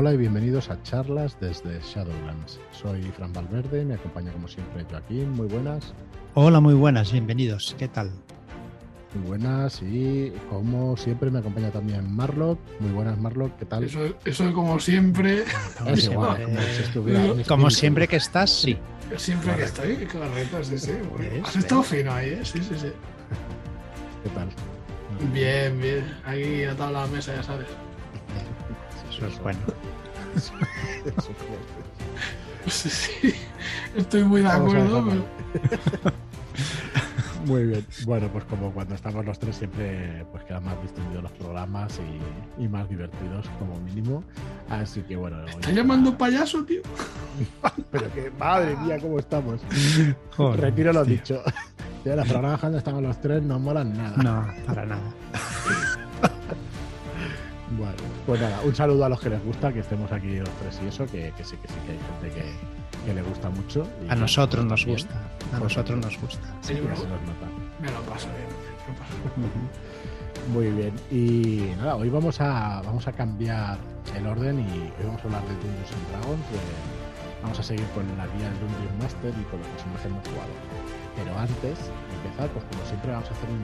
Hola y bienvenidos a charlas desde Shadowlands. Soy Fran Valverde, me acompaña como siempre Joaquín, muy buenas. Hola, muy buenas, bienvenidos, ¿qué tal? Muy buenas y como siempre me acompaña también Marlock. Muy buenas Marlock, ¿qué tal? Eso, eso como siempre. Es igual, como, si estuviera Como siempre que estás, sí. Siempre que estoy, qué carretas, sí, sí. bueno. Has estado fino ahí, ¿eh? Sí, sí, sí. ¿Qué tal? Bien, bien. Aquí atado a la mesa, ya sabes. Eso es bueno. Eso es Sí, sí. Estoy muy de acuerdo. pero- Muy bien. Bueno, pues como cuando estamos los tres siempre pues quedan más distinguidos los programas y, y más divertidos como mínimo. Así que bueno. ¿Estás llamando payaso, tío? Pero que madre mía, cómo estamos. Joder, Retiro lo tío. dicho. Ya los programas cuando estamos los tres no molan nada. No, para nada. Bueno, pues nada, un saludo a los que les gusta que estemos aquí los tres y eso, que, que sí, que sí, que hay gente que, que le gusta mucho. y A nosotros nos bien. gusta. A nosotros nos gusta. Sí, nos nota. Me lo paso bien. me lo paso. Muy bien. Y nada, hoy vamos a, vamos a cambiar el orden y hoy vamos a hablar de Dungeons and Dragons. de- vamos a seguir con la guía del Dungeon Master y con los personajes no jugados. Pero antes de empezar, pues como siempre vamos a hacer un,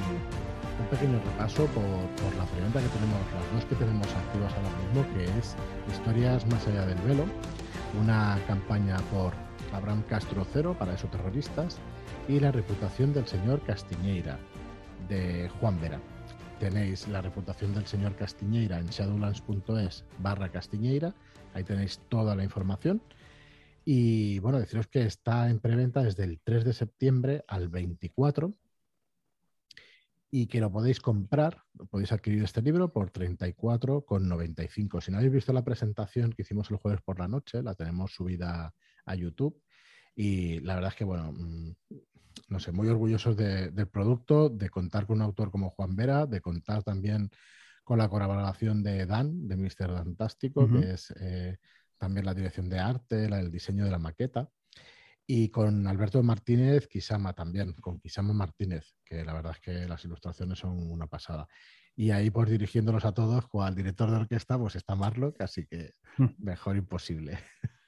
un pequeño repaso por, por la pregunta que tenemos, las dos que tenemos activas ahora mismo, que es Historias más allá del velo, una campaña por Abraham Castro Cero para esos terroristas y la reputación del señor Castiñeira de Juan Vera. Tenéis la reputación del señor Castiñeira en shadowlands.es barra Castiñeira, ahí tenéis toda la información. Y bueno, deciros que está en preventa desde el 3 de septiembre al 24 y que lo podéis comprar, podéis adquirir este libro por 34,95. Si no habéis visto la presentación que hicimos el jueves por la noche, la tenemos subida a YouTube y la verdad es que, bueno, mm, no sé, muy orgullosos de- del producto, de contar con un autor como Juan Vera, de contar también con la colaboración de Dan, de Mr. Fantástico, que es eh, también la dirección de arte, la- el diseño de la maqueta. Y con Alberto Martínez Kisama también, con Kisama Martínez, que la verdad es que las ilustraciones son una pasada. Y ahí, pues dirigiéndolos a todos, el director de orquesta, pues está Marlock, así que Mm. mejor imposible.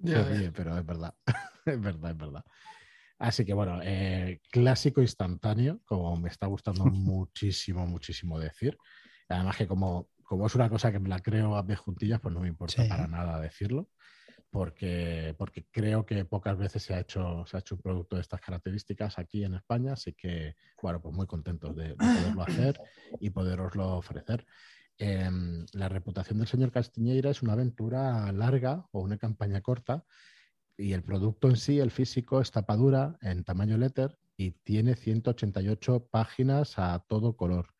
Ya, Se ríe, pero es verdad, es verdad, es verdad. Así que bueno, eh, clásico instantáneo, como me está gustando muchísimo, muchísimo decir. Además que como, como es una cosa que me la creo a pies juntillas, pues no me importa Sí. para nada decirlo, porque, porque creo que pocas veces se ha, hecho, se ha hecho un producto de estas características aquí en España, así que bueno, pues muy contentos de, de poderlo hacer y poderoslo ofrecer. Em, la reputación del señor Castiñeira es una aventura larga o una campaña corta y el producto en sí, el físico, es tapadura en tamaño letter y tiene 188 páginas a todo color.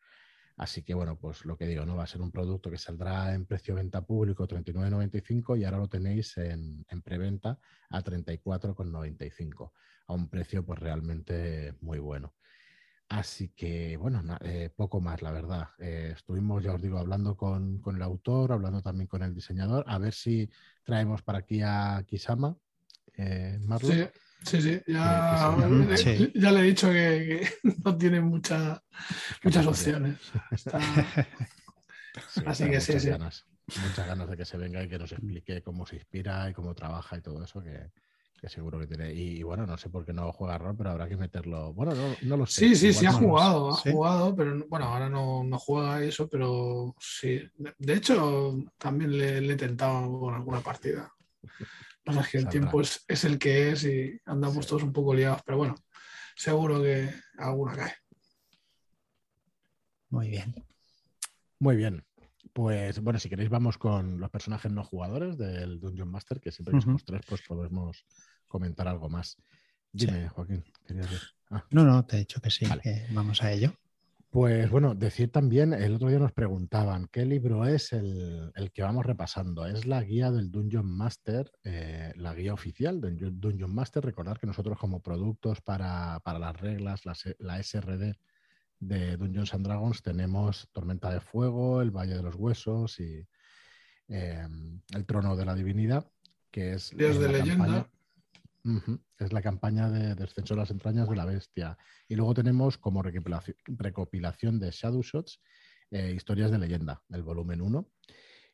Así que bueno, pues lo que digo, ¿no? Va a ser un producto que saldrá en precio venta público 39.95 y ahora lo tenéis en, en preventa a 34,95 a un precio pues realmente muy bueno. Así que, bueno, eh, poco más, la verdad. Eh, estuvimos, ya os digo, hablando con, con el autor, hablando también con el diseñador, a ver si traemos para aquí a Kisama, eh, Marlon. Sí, sí, sí. Ya, ya le he dicho que, que no tiene mucha- muchas opciones. Está- Sí, Así que sí, sí. Ganas, muchas ganas de que se venga y que nos explique cómo se inspira y cómo trabaja y todo eso, que, que seguro que tiene. Y, bueno, no sé por qué no juega rol, pero habrá que meterlo. Bueno, no, no lo sé. Sí, sí, Igual sí, ha no jugado, ha Sí. jugado, pero no- bueno, ahora no, no juega eso, pero sí. De, de hecho, también le, le he tentado con alguna partida. Pasa es que el Saldrá. tiempo es, es el que es y andamos Sí. todos un poco liados, pero bueno, seguro que alguna cae. Muy bien. Muy bien. Pues bueno, si queréis vamos con los personajes no jugadores del Dungeon Master, que siempre que somos tres, pues podemos comentar algo más. Dime, Sí. Joaquín, querías decir. Ah, No, no, te he dicho que sí, Vale. que vamos a ello. Pues bueno, decir también, el otro día nos preguntaban qué libro es el, el que vamos repasando. Es la guía del Dungeon Master, eh, la guía oficial del Dun- Dungeon Master. Recordar que nosotros como productos para, para las reglas, la, S- la SRD de Dungeons and Dragons, tenemos Tormenta de Fuego, El Valle de los Huesos y eh, El Trono de la Divinidad, que es de leyenda. campaña- Es la campaña de Descenso de las entrañas de la bestia. Y luego tenemos como recopilación, recopilación de Shadow Shots, eh, historias de leyenda, el volumen 1.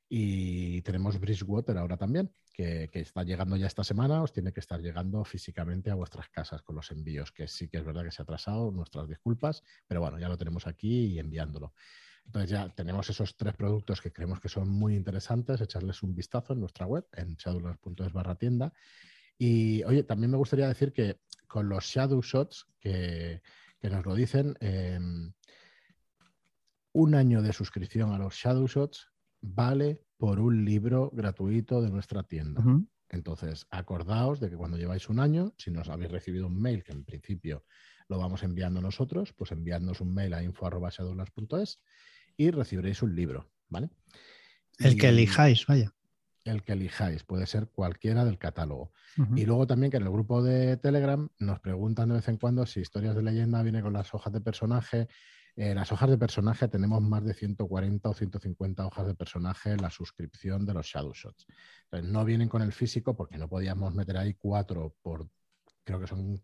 Y tenemos Bridgewater ahora también, que, que, está llegando ya esta semana, os tiene que estar llegando físicamente a vuestras casas con los envíos, que sí que es verdad que se ha atrasado, nuestras disculpas, pero bueno, ya lo tenemos aquí y enviándolo. Entonces ya tenemos esos tres productos que creemos que son muy interesantes, echarles un vistazo en nuestra web, en shadowlands.es barra tienda. Y oye, también me gustaría decir que con los Shadow Shots que, que nos lo dicen, eh, un año de suscripción a los Shadow Shots vale por un libro gratuito de nuestra tienda. Uh -huh. Entonces, acordaos de que cuando lleváis un año, si nos habéis recibido un mail, que en principio lo vamos enviando nosotros, pues enviadnos un mail a info.shadowlands.es y recibiréis un libro, ¿vale? El y que elijáis, vaya. El que elijáis, puede ser cualquiera del catálogo. Uh -huh. Y luego también que en el grupo de Telegram nos preguntan de vez en cuando si historias de leyenda viene con las hojas de personaje. Eh, las hojas de personaje tenemos más de 140 o 150 hojas de personaje en la suscripción de los Shadow Shots. Entonces, no vienen con el físico porque no podíamos meter ahí cuatro por, creo que son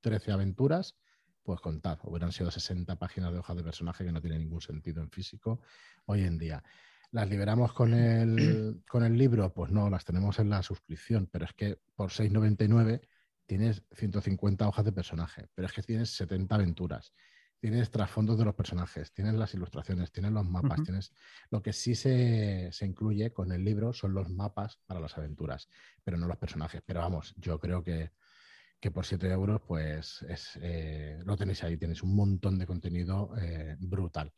13 aventuras, pues contad, hubieran sido 60 páginas de hojas de personaje que no tiene ningún sentido en físico hoy en día. ¿Las liberamos con el, con el libro? Pues no, las tenemos en la suscripción, pero es que por 6,99 tienes 150 hojas de personaje, pero es que tienes 70 aventuras, tienes trasfondos de los personajes, tienes las ilustraciones, tienes los mapas, uh -huh. tienes... Lo que sí se, se, incluye con el libro son los mapas para las aventuras, pero no los personajes. Pero vamos, yo creo que que por 7 euros, pues es, eh, lo tenéis ahí, tenéis un montón de contenido eh, brutal.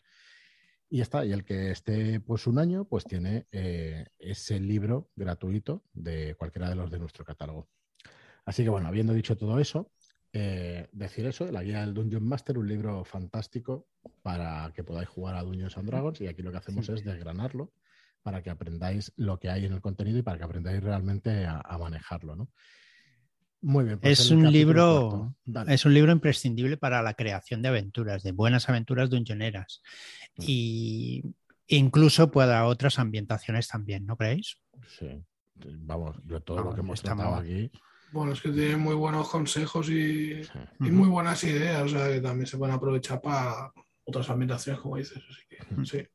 Y ya está, y el que esté pues un año, pues tiene eh, ese libro gratuito de cualquiera de los de nuestro catálogo. Así que bueno, habiendo dicho todo eso, eh, decir eso, la guía del Dungeon Master, un libro fantástico para que podáis jugar a Dungeons and Dragons y aquí lo que hacemos sí. es desgranarlo para que aprendáis lo que hay en el contenido y para que aprendáis realmente a, a manejarlo, ¿no? Muy bien. Pues es un libro, es un libro imprescindible para la creación de aventuras, de buenas aventuras dungeoneras. Mm. Y incluso para otras ambientaciones también, ¿no creéis? Sí. Vamos, yo todo Vamos, lo que hemos tratado aquí. Bueno, es que tiene muy buenos consejos y, sí. y muy buenas ideas, o sea, que también se pueden aprovechar para otras ambientaciones, como dices. Así que, sí.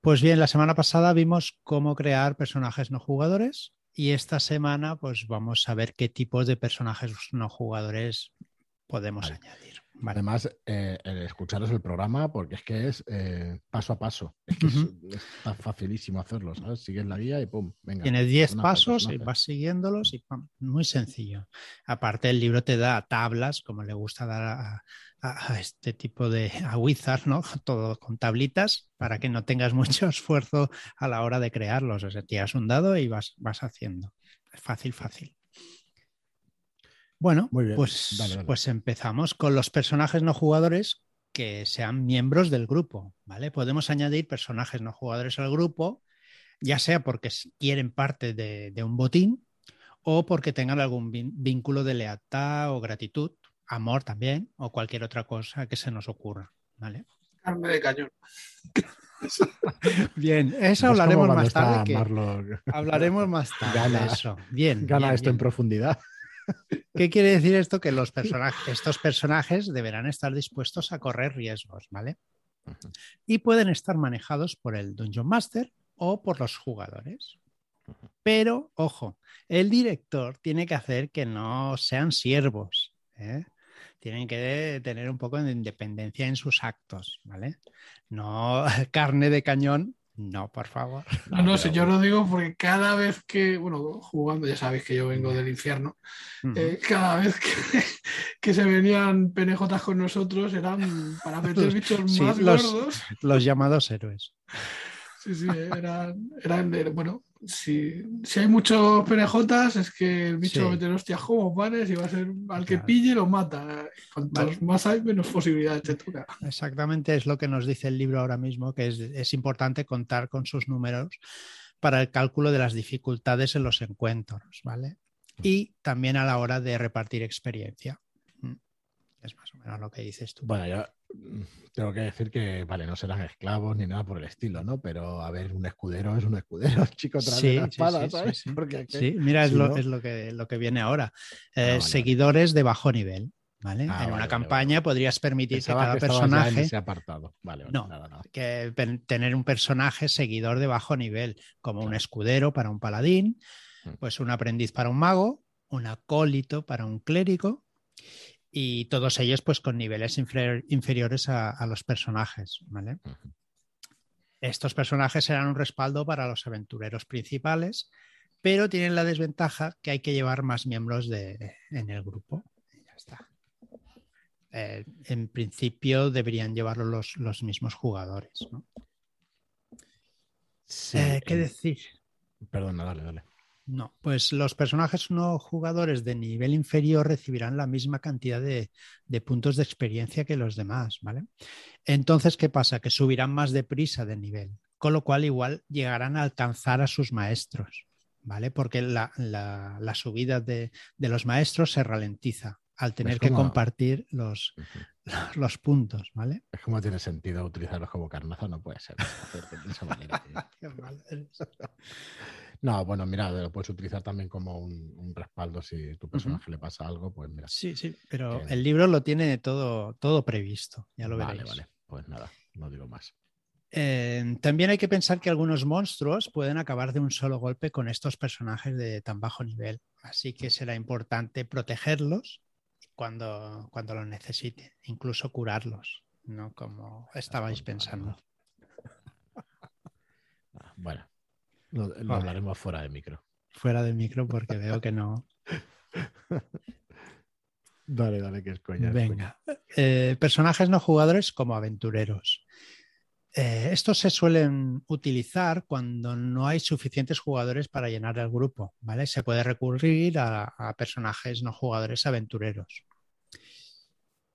Pues bien, la semana pasada vimos cómo crear personajes no jugadores y esta semana, pues vamos a ver qué tipos de personajes no jugadores podemos vale. añadir. Además, eh, escucharos el programa porque es que es eh, paso a paso. Es que uh -huh. es, está facilísimo hacerlo, ¿sabes? Sigues la guía y pum, venga. Tienes 10 pasos y vas siguiéndolos y pum, muy sencillo. Aparte, el libro te da tablas, como le gusta dar a, a, a este tipo de a Wizard, ¿no? Todo con tablitas para que no tengas mucho esfuerzo a la hora de crearlos. O sea, tiras un dado y vas, vas haciendo. Es fácil, fácil. Bueno, pues, dale, dale. pues empezamos con los personajes no jugadores que sean miembros del grupo, ¿vale? Podemos añadir personajes no jugadores al grupo, ya sea porque quieren parte de, de un botín o porque tengan algún vínculo de lealtad o gratitud, amor también, o cualquier otra cosa que se nos ocurra, ¿vale? Carne de cañón. Bien, eso hablaremos más tarde. Que hablaremos más tarde. Gana, eso. Bien. Gana bien, esto bien. en profundidad. ¿Qué quiere decir esto? Que los personajes, estos personajes deberán estar dispuestos a correr riesgos, ¿vale? Uh -huh. Y pueden estar manejados por el Dungeon Master o por los jugadores. Uh -huh. Pero, ojo, el director tiene que hacer que no sean siervos. ¿eh? Tienen que tener un poco de independencia en sus actos, ¿vale? No carne de cañón no, por favor. No, no, si yo lo digo porque cada vez que, bueno, jugando, ya sabéis que yo vengo del infierno, uh -huh. eh, cada vez que, que, se venían penejotas con nosotros eran para meter bichos sí, más los, gordos. Los llamados héroes. Sí, sí, eran, eran bueno, si, si hay muchos penejotas es que el bicho sí. va a meter hostias como panes y va a ser al que pille lo mata. Cuantos vale. más hay, menos posibilidades te toca. Exactamente es lo que nos dice el libro ahora mismo, que es, es importante contar con sus números para el cálculo de las dificultades en los encuentros, ¿vale? Y también a la hora de repartir experiencia. Mm. Es más o menos lo que dices tú. Bueno, yo tengo que decir que, vale, no serán esclavos ni nada por el estilo, ¿no? Pero, a ver, un escudero es un escudero, chico tras sí, la espada, sí, ¿sabes? Sí, Porque, sí. mira, si es, lo, no... es lo, que, lo que viene ahora. Eh, vale, seguidores de bajo nivel. ¿vale? Ah, en vale, una vale, campaña podrías permitir Pensaba que cada que estabas ya en personaje ese apartado. Vale, vale, No. nada, nada. que tener un personaje seguidor de bajo nivel, como un escudero para un paladín, Mm. pues un aprendiz para un mago, un acólito para un clérigo y todos ellos pues con niveles inferior- inferiores a, a los personajes, ¿vale? Estos personajes serán un respaldo para los aventureros principales, pero tienen la desventaja que hay que llevar más miembros de, en el grupo. Y ya está. Eh, en principio deberían llevarlo los, los mismos jugadores. ¿no? Sí, Eh, ¿Qué decir? Perdona, dale, dale. No, pues los personajes no jugadores de nivel inferior recibirán la misma cantidad de, de puntos de experiencia que los demás, ¿vale? Entonces, ¿qué pasa? Que subirán más deprisa de nivel, con lo cual igual llegarán a alcanzar a sus maestros, ¿vale? Porque la, la- la subida de, de los maestros se ralentiza al tener que compartir los, los puntos, ¿vale? Es como tiene sentido utilizarlos como carnaza, no puede ser. de esa manera. No, bueno, mira, lo puedes utilizar también como un, un respaldo si tu personaje le pasa algo, pues mira. Sí, sí, pero el libro lo tiene todo, todo previsto, ya lo vale, veréis. vale. Pues nada, no digo más. Eh, también hay que pensar que algunos monstruos pueden acabar de un solo golpe con estos personajes de tan bajo nivel, así que será importante protegerlos cuando, cuando lo necesite, incluso curarlos, no como estabais pensando. Ah, Bueno, lo, lo Vale. hablaremos fuera de micro. Fuera del micro porque veo que no. Dale, dale, que es coña. es coña. Venga. Eh, personajes no jugadores como aventureros. Eh, estos se suelen utilizar cuando no hay suficientes jugadores para llenar el grupo, ¿vale? Se puede recurrir a, a personajes no jugadores aventureros.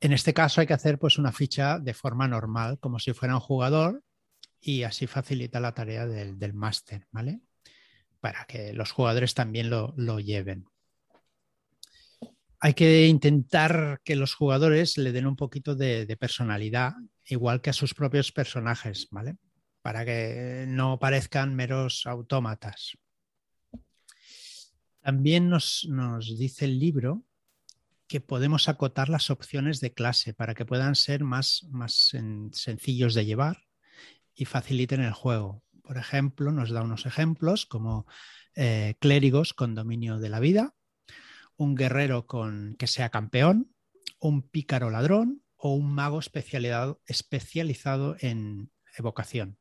En este caso hay que hacer pues una ficha de forma normal, como si fuera un jugador, y así facilita la tarea del, del máster, ¿vale? Para que los jugadores también lo, lo lleven hay que intentar que los jugadores le den un poquito de, personalidad, igual que a sus propios personajes, ¿vale? Para que no parezcan meros autómatas. También nos, nos dice el libro que podemos acotar las opciones de clase para que puedan ser más, más sen, sencillos de llevar y faciliten el juego. Por ejemplo, nos da unos ejemplos como eh, clérigos con dominio de la vida, un guerrero con que sea campeón, un pícaro ladrón o un mago especializado, especializado en evocación.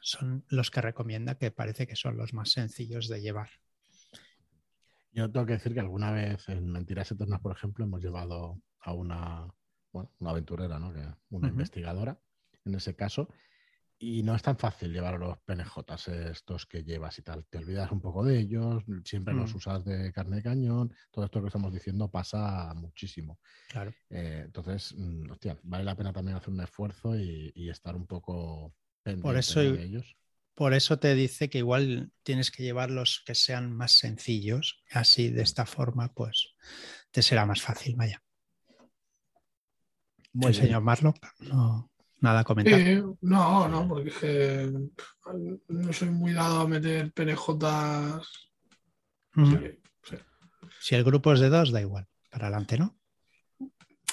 Son los que recomienda que parece que son los más sencillos de llevar. Yo tengo que decir que alguna vez en Mentiras Eternas, por ejemplo, hemos llevado a una, bueno, una aventurera, ¿no? que, una uh -huh. investigadora, en ese caso, y no es tan fácil llevar los PNJs estos que llevas y tal. Te olvidas un poco de ellos, siempre mm. los usas de carne de cañón. Todo esto que estamos diciendo pasa muchísimo. Claro. Eh, entonces, mm, hostia, vale la pena también hacer un esfuerzo y, y estar un poco pendiente por eso, ¿no? de ellos. Por eso te dice que igual tienes que llevar los que sean más sencillos. Así, de esta forma, pues te será más fácil. Vaya. Muy el señor Marlock no, nada a comentar. No, no, porque es que no soy muy dado a meter. Mm. Sí, sí. Si el grupo es de dos, da igual. Para adelante, ¿no?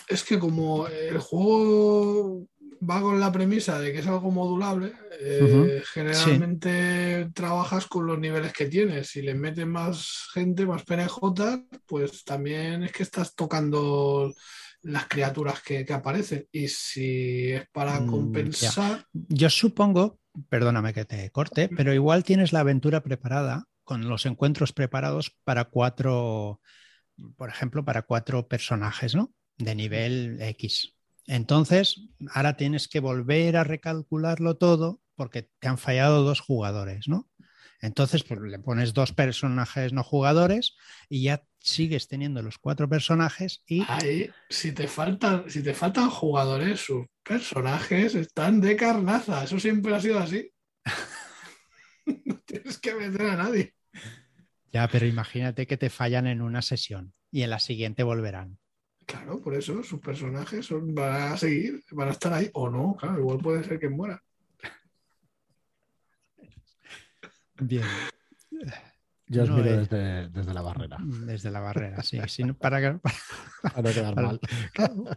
Es que como el juego va con la premisa de que es algo modulable, eh, uh -huh. generalmente sí. trabajas con los niveles que tienes. Si le metes más gente, más PNJ, pues también es que estás tocando las criaturas que, que aparecen. Y si es para compensar. Mm, Yo supongo, perdóname que te corte, pero igual tienes la aventura preparada con los encuentros preparados para cuatro, por ejemplo, para cuatro personajes, ¿no? De nivel X. Entonces, ahora tienes que volver a recalcularlo todo porque te han fallado dos jugadores, ¿no? Entonces, pues le pones dos personajes no jugadores y ya sigues teniendo los cuatro personajes y. Ahí, si te faltan, si te faltan jugadores, sus personajes están de carnaza. Eso siempre ha sido así. no tienes que meter a nadie. Ya, pero imagínate que te fallan en una sesión y en la siguiente volverán. Claro, por eso sus personajes son, van a seguir, van a estar ahí o no, claro, igual puede ser que muera. Bien. Yo os no, miro eh, desde, desde, la barrera. Desde la barrera, sí. sí para, para, Para no quedar mal.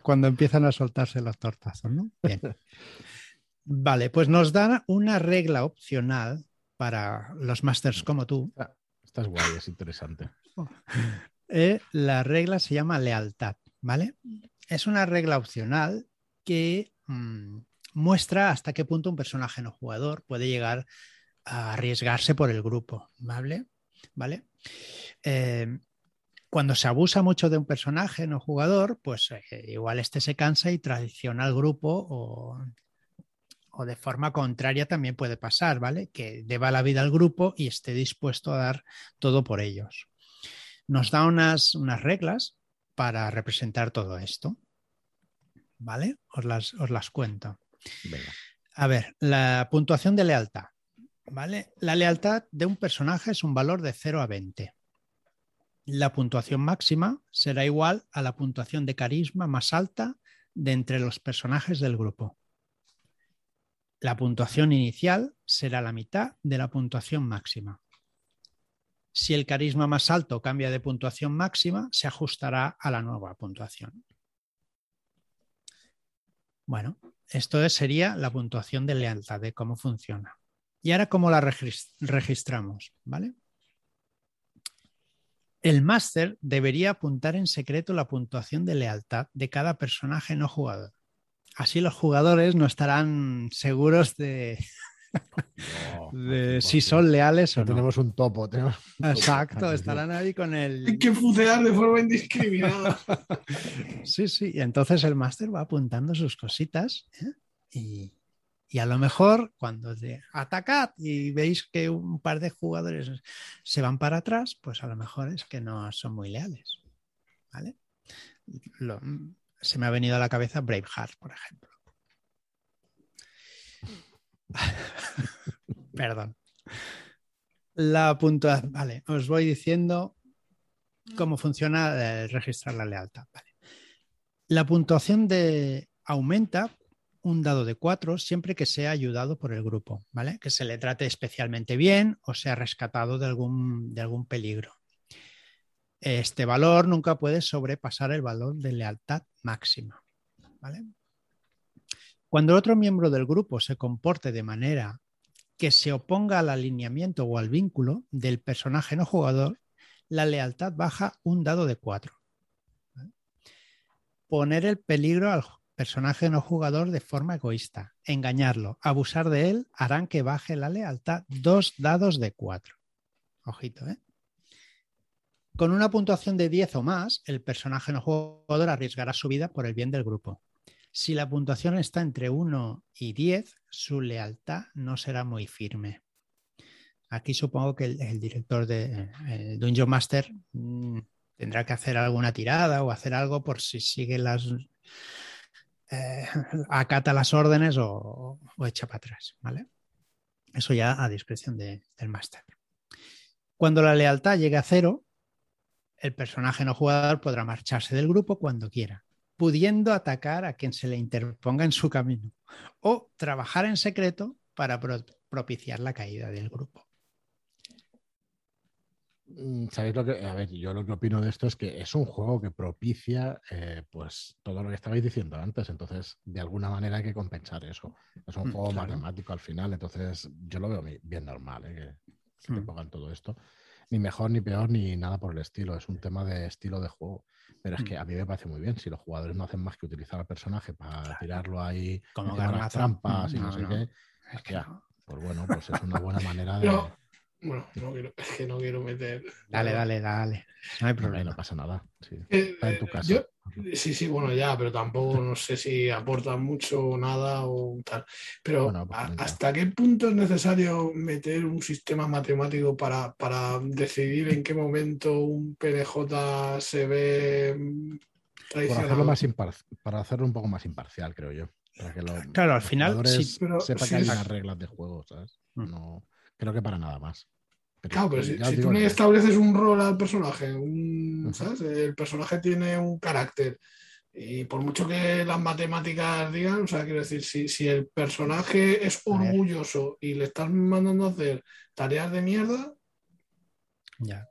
Cuando empiezan a soltarse los tortazos, ¿no? Bien. Vale, pues nos dan una regla opcional para los masters como tú. Ah, Esta es guay, es interesante. Eh, la regla se llama lealtad, ¿vale? Es una regla opcional que mm, muestra hasta qué punto un personaje no jugador puede llegar a arriesgarse por el grupo, ¿vale? ¿Vale? Eh, cuando se abusa mucho de un personaje no jugador, pues eh, igual este se cansa y traiciona al grupo o, o de forma contraria también puede pasar, ¿vale? Que deba la vida al grupo y esté dispuesto a dar todo por ellos. Nos da unas, unas reglas para representar todo esto, ¿vale? Os las, os las cuento. Venga. A ver, la puntuación de lealtad, ¿vale? La lealtad de un personaje es un valor de 0 a 20. La puntuación máxima será igual a la puntuación de carisma más alta de entre los personajes del grupo. La puntuación inicial será la mitad de la puntuación máxima. Si el carisma más alto cambia de puntuación máxima, se ajustará a la nueva puntuación. Bueno, esto sería la puntuación de lealtad, de cómo funciona. Y ahora, ¿cómo la regis- registramos? ¿Vale? El máster debería apuntar en secreto la puntuación de lealtad de cada personaje no jugador. Así los jugadores no estarán seguros de, No, de por si son leales o No tenemos un topo. Tenemos un topo. Exacto, estarán ahí con Hay el... que fucear de forma indiscriminada. Sí, sí, y entonces el máster va apuntando sus cositas ¿eh? y, y a lo mejor cuando de atacad y veis que un par de jugadores se van para atrás, pues a lo mejor es que no son muy leales. ¿Vale? Lo- se me ha venido a la cabeza Braveheart, por ejemplo. Perdón. La puntuación, vale, os voy diciendo cómo funciona eh, registrar la lealtad. La puntuación de aumenta un dado de 4 siempre que sea ayudado por el grupo, ¿vale? Que se le trate especialmente bien o sea rescatado de algún, de algún peligro. Este valor nunca puede sobrepasar el valor de lealtad máxima, ¿vale? Cuando el otro miembro del grupo se comporte de manera que se oponga al alineamiento o al vínculo del personaje no jugador, la lealtad baja un dado de 4. Poner el peligro al personaje no jugador de forma egoísta, engañarlo, abusar de él harán que baje la lealtad dos dados de 4. Ojito, ¿eh? Con una puntuación de 10 o más, el personaje no jugador arriesgará su vida por el bien del grupo. Si la puntuación está entre 1 y 10, su lealtad no será muy firme. Aquí supongo que el, director de Dungeon Master mmm, tendrá que hacer alguna tirada o hacer algo por si sigue las. Eh, acata las órdenes o, echa para atrás, ¿vale? Eso ya a discreción de, del máster. Cuando la lealtad llegue a cero, el personaje no jugador podrá marcharse del grupo cuando quiera, pudiendo atacar a quien se le interponga en su camino o trabajar en secreto para pro propiciar la caída del grupo. ¿Sabéis lo que.? A ver, yo lo que opino de esto es que es un juego que propicia eh, pues todo lo que estabais diciendo antes. Entonces, de alguna manera hay que compensar eso. Es un Mm, juego claro. matemático al final. Entonces, yo lo veo bien normal ¿eh? que, que te Mm. pongan todo esto. Ni mejor, ni peor, ni nada por el estilo. Es un tema de estilo de juego. Pero es Mm. que a mí me parece muy bien. Si los jugadores no hacen más que utilizar al personaje para Claro. tirarlo ahí Como las trampas y Mm, no, no, sé no. qué, Es que Ya. no. pues bueno, pues es una buena manera de. Bueno, no quiero, es que no quiero meter. Dale, dale, dale. No hay problema. no pasa nada. Sí. Eh, Está en tu eh, casa. yo- sí, sí, bueno, ya, pero tampoco no sé si aporta mucho o nada o tal. Pero Bueno, pues ¿a- comenta. ¿hasta qué punto es necesario meter un sistema matemático para, para decidir en qué momento un PNJ se ve mm, Por hacerlo, traicionado? más impar- para hacerlo un poco más imparcial, creo yo. Para que Claro, al final, sí, pero sí que hay unas reglas de juego, ¿sabes? Mm. Creo que para nada más. Pero, Claro, pero si, tú le que- estableces un rol al personaje, un-. ¿sabes? El personaje tiene un carácter. Y por mucho que las matemáticas digan, o sea, quiero decir, si, si el personaje es orgulloso y le estás mandando a hacer tareas de mierda, Ya.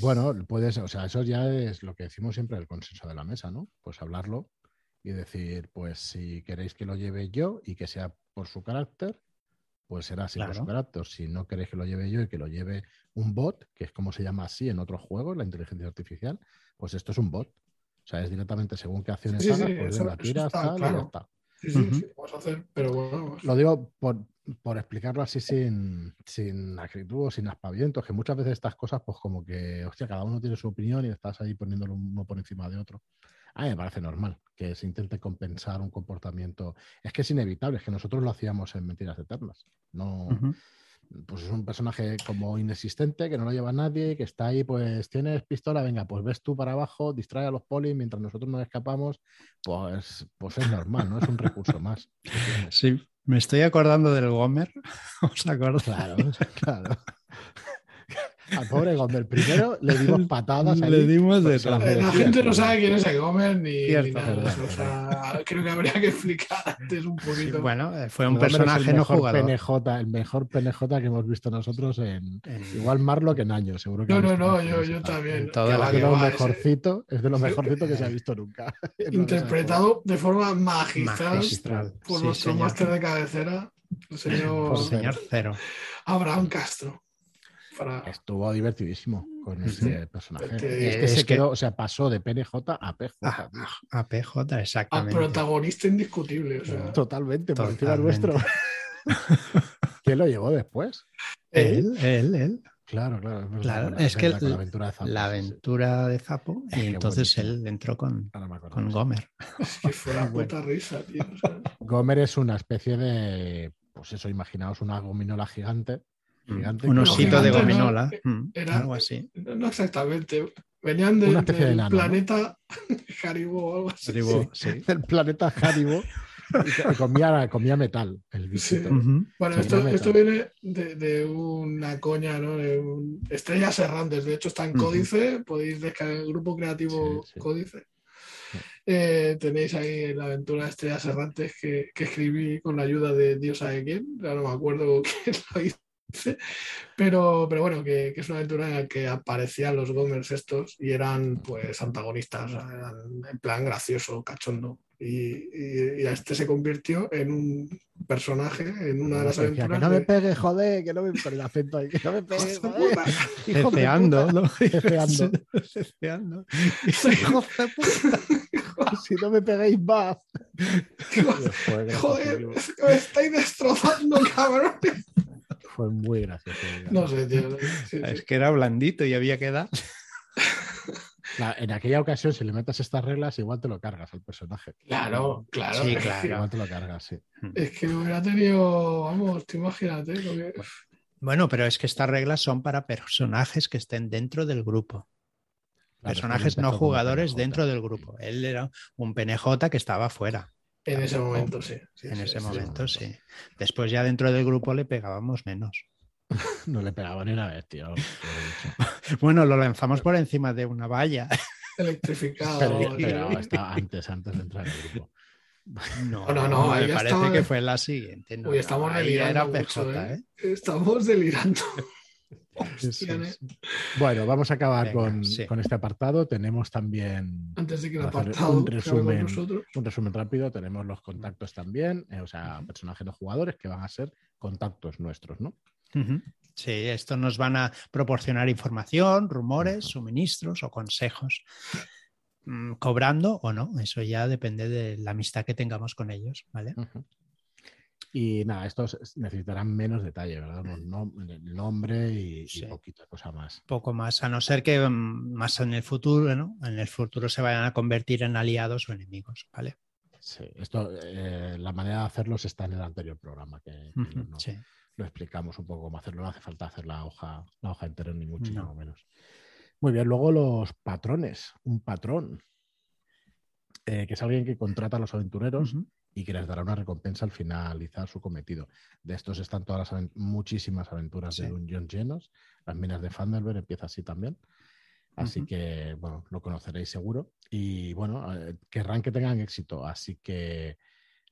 Bueno, puedes, o sea, eso ya es lo que decimos siempre, el consenso de la mesa, ¿no? Pues hablarlo y decir, pues si queréis que lo lleve yo y que sea por su carácter, pues será así por su carácter. Si no queréis que lo lleve yo y que lo lleve un bot, que es como se llama así en otros juegos, la inteligencia artificial, pues esto es un bot. O sea, es directamente según qué acciones Sí, sí, haga, pues eso- eso tiras, tal, y ya claro. está. Sí, sí, sí, vamos a hacer, pero bueno. Lo digo por, por explicarlo así sin, sin acritud o sin aspavientos, que muchas veces estas cosas, pues como que, hostia, cada uno tiene su opinión y estás ahí poniéndolo uno por encima de otro. A mí me parece normal que se intente compensar un comportamiento. Es que es inevitable, es que nosotros lo hacíamos en Mentiras Eternas. No. Pues es un personaje como inexistente, que no lo lleva nadie, que está ahí, pues tienes pistola, venga, pues ves tú para abajo, distrae a los polis mientras nosotros nos escapamos, pues, pues es normal, ¿no? Es un recurso más. Sí, me estoy acordando del Gomer. ¿Os acordáis? Claro, claro. Al pobre Gomer primero le dimos patadas ahí. Le dimos de todo. La merecía, gente no sabe quién es el Gomer ni, ni Cierto, nada verdad, eso. O sea, creo que habría que explicar antes un Sí, poquito. bueno, eh, fue un Gomer personaje no mejor jugador. PNJ, el mejor PNJ que hemos visto nosotros en. Igual Marlo que en años, seguro que. no, no, no, yo, yo también. La va, Es de que lo va, ese- mejorcito, es de lo mejorcito que se ha visto nunca. interpretado de forma magistral, Magistral. por Sí, nuestro máster de cabecera, el señor Por Señor Cero. Abraham Castro. Para... Estuvo divertidísimo con este personaje. Es que- Es que es se que- quedó, o sea, pasó de PNJ a PJ. Ah, ah, A PJ, Al exactamente. protagonista indiscutible. O sea, Totalmente, por encima nuestro. ¿Quién lo llevó después? Él, él, él. Claro, claro. es Claro, la- es que con la el- aventura de Zappos, La aventura de Zapo. Es Y entonces buenísimo. él entró con, con. Gomer. es que fue la puta risa, tío. Gomer es una especie de, pues eso, imaginaos una gominola gigante. Gigante Un osito de ¿no? gominola. mm, Era- Algo así. no, no exactamente. Venían de- Una especie de del enano, ¿no? planeta Haribo o algo así. Sí. del planeta Haribo y, comía, comía metal, el. Sí. Bueno, esto, no esto viene de, de una coña, ¿no? De un- estrellas errantes. De hecho, está en. Códice. Podéis descargar el grupo creativo Sí, sí. Códice. Eh, tenéis ahí la aventura de estrellas errantes que, que escribí con la ayuda de Dios sabe quién. Ya no me acuerdo quién lo Pero, pero bueno, que, que es una aventura en la que aparecían los Gomers estos y eran pues antagonistas, eran en plan gracioso, cachondo. Y, y- y a este se convirtió en un personaje, en una de las aventuras. que no me pegue, joder, que no me con el acento ahí, que no me pegue, ¡Hijo de joder. Ceceando. ¿no? Ceceando. Ceceando. Hijo de puta. Si no me peguéis más. Joder, que me estáis destrozando, cabrón. Fue muy gracioso. No sé, tío. sí, Es sí. que era blandito y había que dar. La- en aquella ocasión, si le metes estas reglas, igual te lo cargas al personaje. Claro, claro. Sí, claro. Igual te lo cargas, sí. Es que hubiera tenido, vamos, tú imagínate lo que. Bueno, pero es que estas reglas son para personajes que estén dentro del grupo. Claro, personajes no jugadores dentro del grupo. Él era un PNJ que estaba fuera En ese momento, sí. sí, en sí, ese sí, momento, sí. sí. Después ya dentro del grupo le pegábamos menos. No le pegaba ni una vez, tío. Bueno, lo lanzamos por encima de una valla. Electrificado. Pero, sí. pero estaba antes, antes de entrar en el grupo. No, No, no, me parece estaba- que fue la siguiente. No, Uy, estamos delirando era mucho, PJ, ¿eh? ¿eh? Estamos delirando. ¿Eh? Bueno, vamos a acabar Venga, con, sí. con este apartado. Tenemos también Antes de que el Para hacer apartado un resumen. un resumen rápido. Tenemos los contactos también, eh, o sea, personajes no jugadores que van a ser contactos nuestros, ¿no? Sí, esto nos van a proporcionar información, rumores, suministros o consejos. Mm, Cobrando o no, eso ya depende de la amistad que tengamos con ellos, ¿vale? Y nada, estos necesitarán menos detalle, ¿verdad? Los nom- el nombre y, y Sí. poquita cosa más. Poco más, a no ser que mm, más en el futuro, ¿no? En el futuro se vayan a convertir en aliados o enemigos, ¿vale? Sí, esto, eh, la manera de hacerlos está en el anterior programa, que, no- sí. lo explicamos un poco cómo hacerlo. No hace falta hacer la hoja, la hoja entera, ni muchísimo No. menos. Muy bien, luego los patrones. Un patrón, eh, que es alguien que contrata a los aventureros. Y que les dará una recompensa al finalizar su cometido. De estos están todas las muchísimas aventuras de. Dungeon llenos. Las minas de Fandelver empieza así también. Así que, bueno, lo conoceréis seguro. Y bueno, eh, querrán que tengan éxito. Así que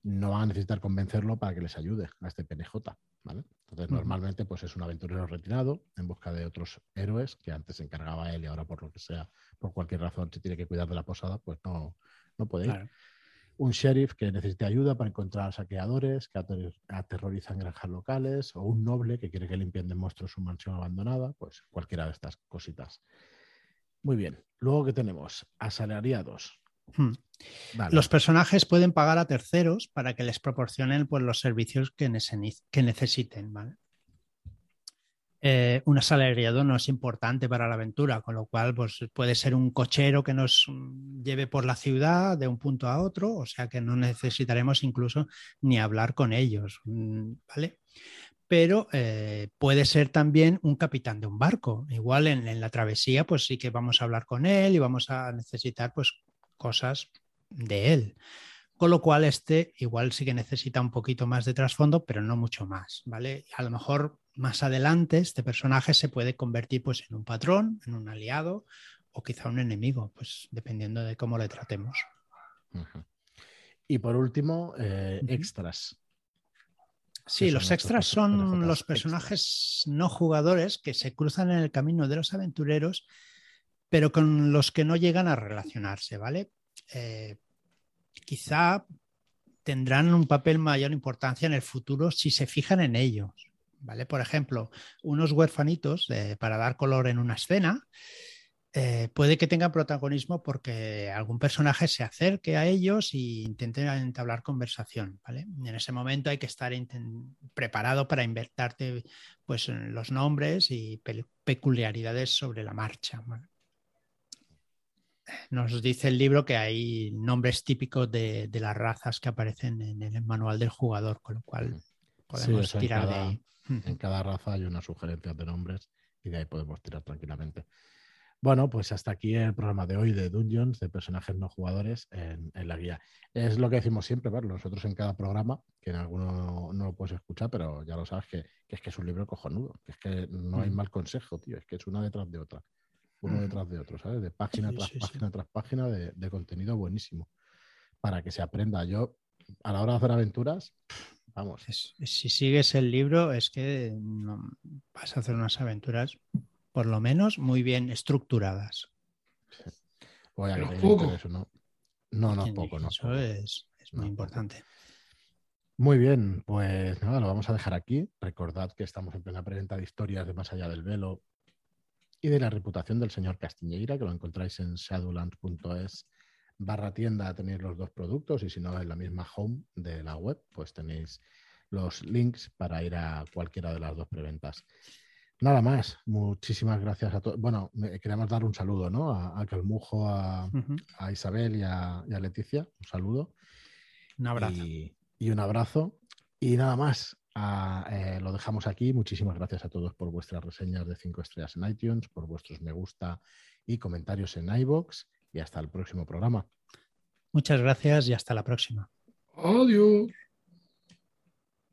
no van a necesitar convencerlo para que les ayude a este PNJ, ¿vale? Entonces, normalmente, pues es un aventurero retirado en busca de otros héroes que antes se encargaba él y ahora, por lo que sea, por cualquier razón, se tiene que cuidar de la posada, pues no, no puede ir. Un sheriff que necesite ayuda para encontrar saqueadores que aterrorizan granjas locales, o un noble que quiere que limpien de monstruos su mansión abandonada, pues cualquiera de estas cositas. Muy bien. Luego que tenemos asalariados. Hmm. Los personajes pueden pagar a terceros para que les proporcionen pues, los servicios que, necesiten. Eh, un asalariado no es importante para la aventura, con lo cual pues, puede ser un cochero que nos lleve por la ciudad de un punto a otro, o sea que no necesitaremos incluso ni hablar con ellos. Mm, ¿vale? pero eh, puede ser también un capitán de un barco. Igual en, en, la travesía, pues sí que vamos a hablar con él y vamos a necesitar pues cosas de él. Con lo cual, este igual sí que necesita un poquito más de trasfondo, pero no mucho más, ¿vale? A lo mejor más adelante este personaje se puede convertir pues en un patrón, en un aliado o quizá un enemigo, pues dependiendo de cómo le tratemos. Y por último, eh, extras. Sí, los extras son los personajes no jugadores que se cruzan en el camino de los aventureros pero con los que no llegan a relacionarse, ¿vale? Eh, quizá tendrán un papel mayor importancia en el futuro si se fijan en ellos, ¿vale? Por ejemplo, unos huérfanitos eh, para dar color en una escena. Eh, puede que tengan protagonismo porque algún personaje se acerque a ellos e intente entablar conversación. ¿vale? En ese momento hay que estar preparado para inventarte pues, los nombres y peculiaridades sobre la marcha. ¿vale? Nos dice el libro que hay nombres típicos de, las razas que aparecen en el manual del jugador, con lo cual podemos tirar de ahí. En cada raza hay una sugerencia de nombres y de ahí podemos tirar tranquilamente. Bueno, pues hasta aquí el programa de hoy de Dungeons, de personajes no jugadores en, la guía. Es lo que decimos siempre, ¿verdad? nosotros en cada programa, que en alguno no lo puedes escuchar, pero ya lo sabes que, es que es un libro cojonudo, que es que no hay mal consejo, tío, es que es una detrás de otra uno detrás de otro, ¿sabes? De página tras página tras página de, contenido buenísimo. Para que se aprenda. Yo, a la hora de hacer aventuras, vamos. si sigues el libro, es que vas a hacer unas aventuras, por lo menos, muy bien estructuradas. Voy a que eso, ¿no? No, no, poco, no. Eso es, muy importante. Muy bien, pues nada, lo vamos a dejar aquí. Recordad que estamos en plena preventa de historias de Más Allá del Velo, y de la reputación del señor Castiñeira, que lo encontráis en shadowlands.es barra tienda, tenéis los dos productos y si no en la misma home de la web, pues tenéis los links para ir a cualquiera de las dos preventas. Nada más, muchísimas gracias a todos. Bueno, queremos dar un saludo ¿no? a, Calmujo, a, Isabel y a, Leticia. Un saludo. Un abrazo. y un abrazo. Y nada más, eh, lo dejamos aquí. Muchísimas gracias a todos por vuestras reseñas de 5 estrellas en iTunes, por vuestros me gusta y comentarios en iBox. Y hasta el próximo programa. Muchas gracias y hasta la próxima. Adiós.